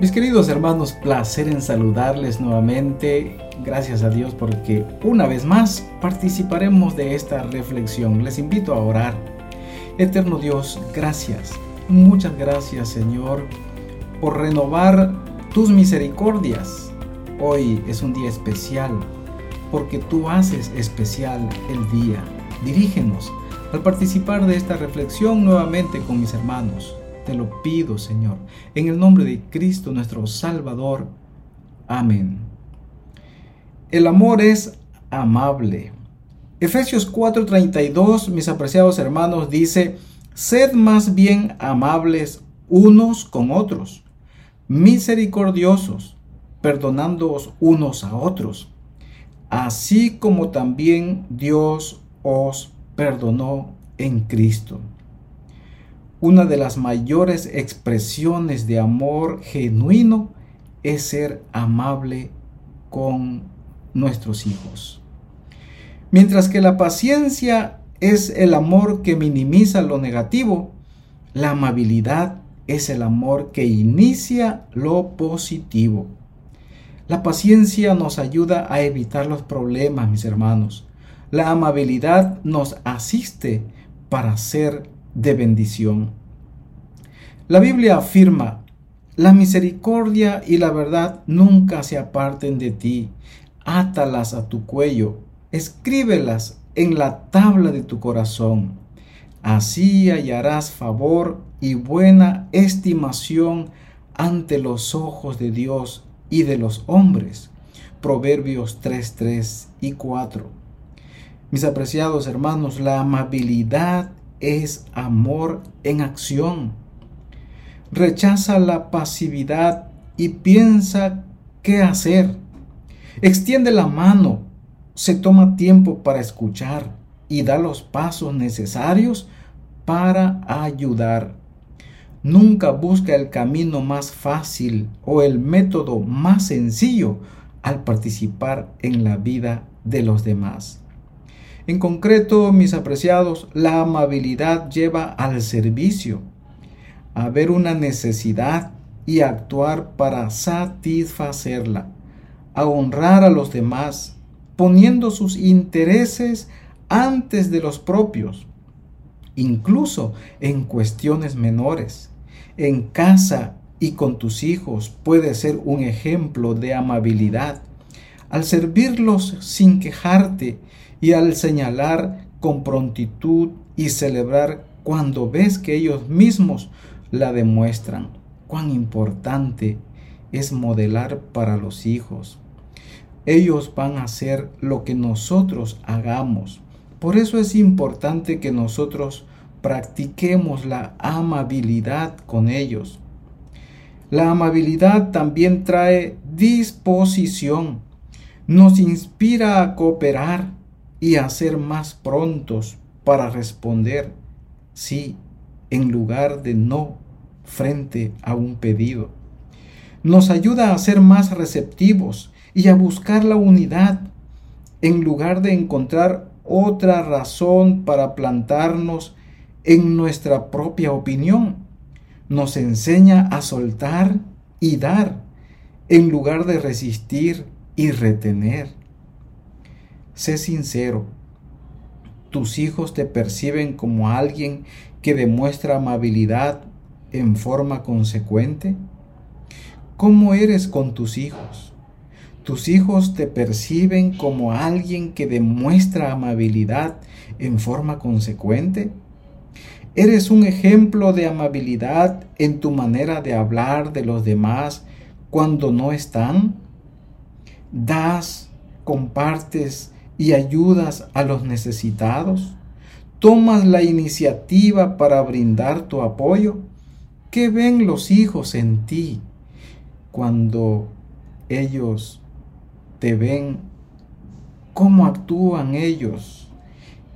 Mis queridos hermanos, placer en saludarles nuevamente. Gracias a Dios porque una vez más participaremos de esta reflexión. Les invito a orar. Eterno Dios, gracias. Muchas gracias Señor por renovar tus misericordias. Hoy es un día especial porque tú haces especial el día. Dirígenos al participar de esta reflexión nuevamente con mis hermanos. Te lo pido, Señor, en el nombre de Cristo nuestro Salvador. Amén. El amor es amable. Efesios 4:32, mis apreciados hermanos, dice, sed más bien amables unos con otros, misericordiosos, perdonándoos unos a otros, así como también Dios os perdonó en Cristo. Una de las mayores expresiones de amor genuino es ser amable con nuestros hijos. Mientras que la paciencia es el amor que minimiza lo negativo, la amabilidad es el amor que inicia lo positivo. La paciencia nos ayuda a evitar los problemas, mis hermanos. La amabilidad nos asiste para ser de bendición. La Biblia afirma, la misericordia y la verdad nunca se aparten de ti. Átalas a tu cuello, escríbelas en la tabla de tu corazón. Así hallarás favor y buena estimación ante los ojos de Dios y de los hombres. Proverbios 3, 3 y 4. Mis apreciados hermanos, la amabilidad es amor en acción. Rechaza la pasividad y piensa qué hacer. Extiende la mano, se toma tiempo para escuchar y da los pasos necesarios para ayudar. Nunca busca el camino más fácil o el método más sencillo al participar en la vida de los demás. En concreto, mis apreciados, la amabilidad lleva al servicio, a ver una necesidad y actuar para satisfacerla, a honrar a los demás, poniendo sus intereses antes de los propios, incluso en cuestiones menores. En casa y con tus hijos puede ser un ejemplo de amabilidad. Al servirlos sin quejarte y al señalar con prontitud y celebrar cuando ves que ellos mismos la demuestran. Cuán importante es modelar para los hijos. Ellos van a hacer lo que nosotros hagamos. Por eso es importante que nosotros practiquemos la amabilidad con ellos. La amabilidad también trae disposición, nos inspira a cooperar, y a ser más prontos para responder sí en lugar de no frente a un pedido. Nos ayuda a ser más receptivos y a buscar la unidad en lugar de encontrar otra razón para plantarnos en nuestra propia opinión. Nos enseña a soltar y dar en lugar de resistir y retener. Sé sincero. ¿Tus hijos te perciben como alguien que demuestra amabilidad en forma consecuente? ¿Cómo eres con tus hijos? ¿Tus hijos te perciben como alguien que demuestra amabilidad en forma consecuente? ¿Eres un ejemplo de amabilidad en tu manera de hablar de los demás cuando no están? ¿Das, compartes y ayudas a los necesitados? ¿Tomas la iniciativa para brindar tu apoyo? ¿Qué ven los hijos en ti cuando ellos te ven? ¿Cómo actúan ellos?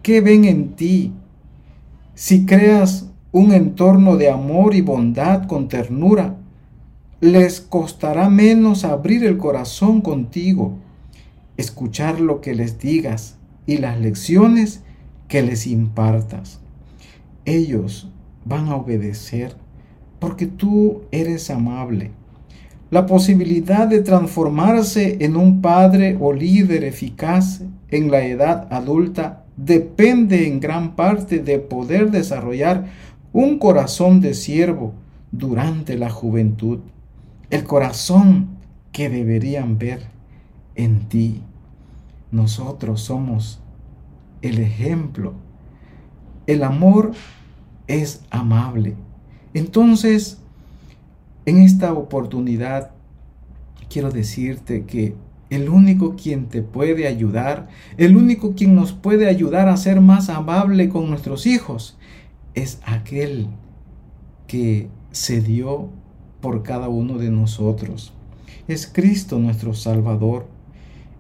¿Qué ven en ti? Si creas un entorno de amor y bondad con ternura, les costará menos abrir el corazón contigo escuchar lo que les digas y las lecciones que les impartas. Ellos van a obedecer porque tú eres amable. La posibilidad de transformarse en un padre o líder eficaz en la edad adulta depende en gran parte de poder desarrollar un corazón de siervo durante la juventud, el corazón que deberían ver en ti. Nosotros somos el ejemplo. El amor es amable. Entonces, en esta oportunidad, quiero decirte que el único quien te puede ayudar, el único quien nos puede ayudar a ser más amable con nuestros hijos, es aquel que se dio por cada uno de nosotros. Es Cristo nuestro Salvador.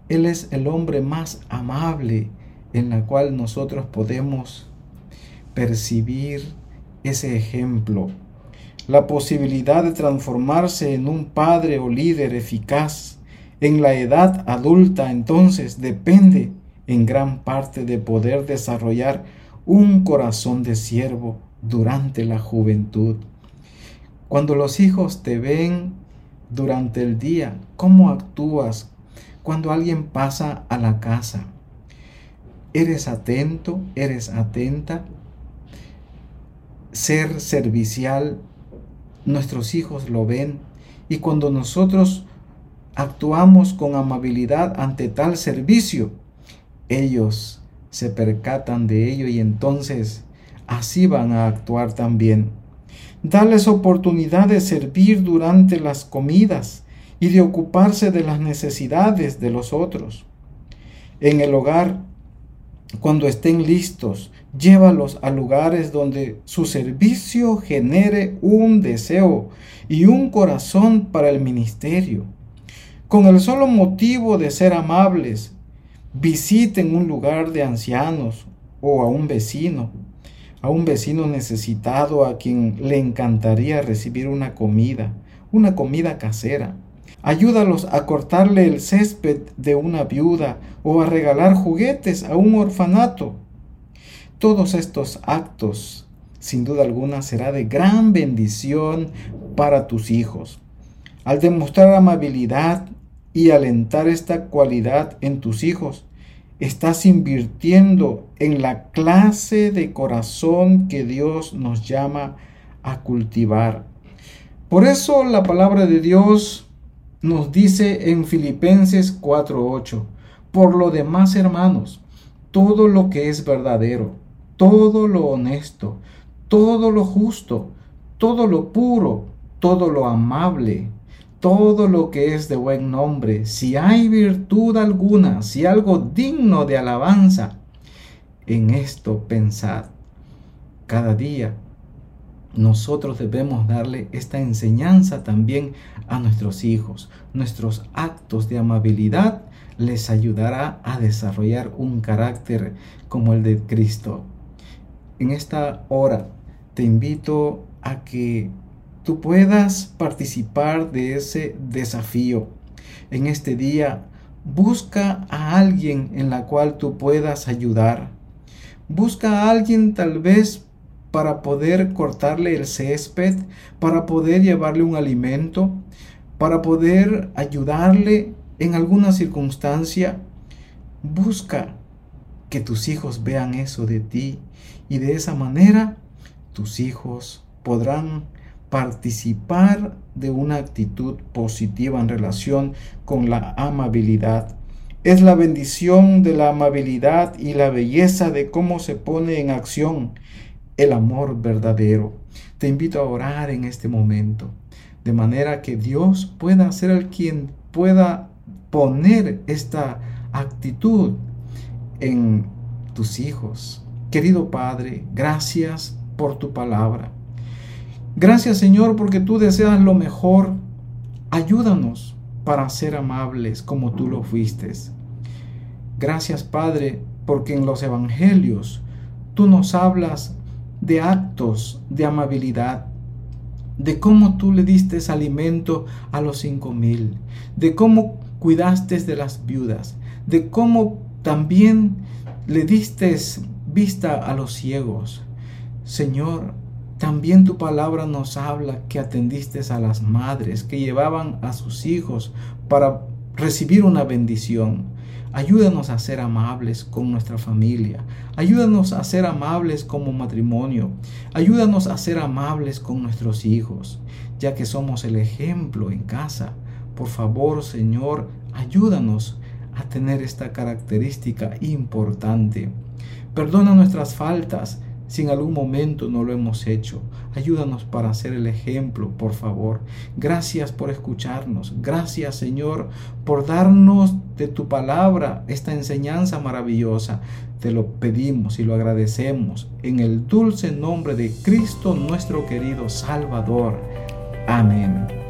Él es el hombre más amable en la cual nosotros podemos percibir ese ejemplo. La posibilidad de transformarse en un padre o líder eficaz en la edad adulta entonces depende en gran parte de poder desarrollar un corazón de siervo durante la juventud. Cuando los hijos te ven durante el día, cómo actúas cuando alguien pasa a la casa. ¿Eres atento? ¿Eres atenta? Ser servicial, nuestros hijos lo ven y cuando nosotros actuamos con amabilidad ante tal servicio, ellos se percatan de ello y entonces así van a actuar también. Darles oportunidad de servir durante las comidas y de ocuparse de las necesidades de los otros. En el hogar, cuando estén listos, llévalos a lugares donde su servicio genere un deseo y un corazón para el ministerio. Con el solo motivo de ser amables, visiten un lugar de ancianos o a un vecino, a un vecino necesitado a quien le encantaría recibir una comida, una comida casera. Ayúdalos a cortarle el césped de una viuda o a regalar juguetes a un orfanato. Todos estos actos, sin duda alguna, será de gran bendición para tus hijos. Al demostrar amabilidad y alentar esta cualidad en tus hijos, estás invirtiendo en la clase de corazón que Dios nos llama a cultivar. Por eso la palabra de Dios nos dice en Filipenses 4:8, por lo demás hermanos, todo lo que es verdadero, todo lo honesto, todo lo justo, todo lo puro, todo lo amable, todo lo que es de buen nombre, si hay virtud alguna, si algo digno de alabanza, en esto pensad. Cada día nosotros debemos darle esta enseñanza también a nuestros hijos. Nuestros actos de amabilidad les ayudará a desarrollar un carácter como el de Cristo. En esta hora te invito a que tú puedas participar de ese desafío. En este día, busca a alguien en la cual tú puedas ayudar. Busca a alguien tal vez para poder cortarle el césped, para poder llevarle un alimento, para poder ayudarle en alguna circunstancia. Busca que tus hijos vean eso de ti y de esa manera tus hijos podrán participar de una actitud positiva en relación con la amabilidad. Es la bendición de la amabilidad y la belleza de cómo se pone en acción el amor verdadero. Te invito a orar en este momento, de manera que Dios pueda ser el quien pueda poner esta actitud en tus hijos. Querido Padre, gracias por tu palabra. Gracias Señor porque tú deseas lo mejor. Ayúdanos para ser amables como tú lo fuiste. Gracias Padre porque en los evangelios tú nos hablas de actos de amabilidad, de cómo tú le diste alimento a los cinco mil, de cómo cuidaste de las viudas, de cómo también le diste vista a los ciegos. Señor, También tu palabra nos habla que atendiste a las madres que llevaban a sus hijos para recibir una bendición. Ayúdanos a ser amables con nuestra familia. Ayúdanos a ser amables como matrimonio. Ayúdanos a ser amables con nuestros hijos, ya que somos el ejemplo en casa. Por favor, Señor, ayúdanos a tener esta característica importante. Perdona nuestras faltas si en algún momento no lo hemos hecho. Ayúdanos para hacer el ejemplo, por favor. Gracias por escucharnos. Gracias, Señor, por darnos de tu palabra esta enseñanza maravillosa. Te lo pedimos y lo agradecemos en el dulce nombre de Cristo, nuestro querido Salvador. Amén.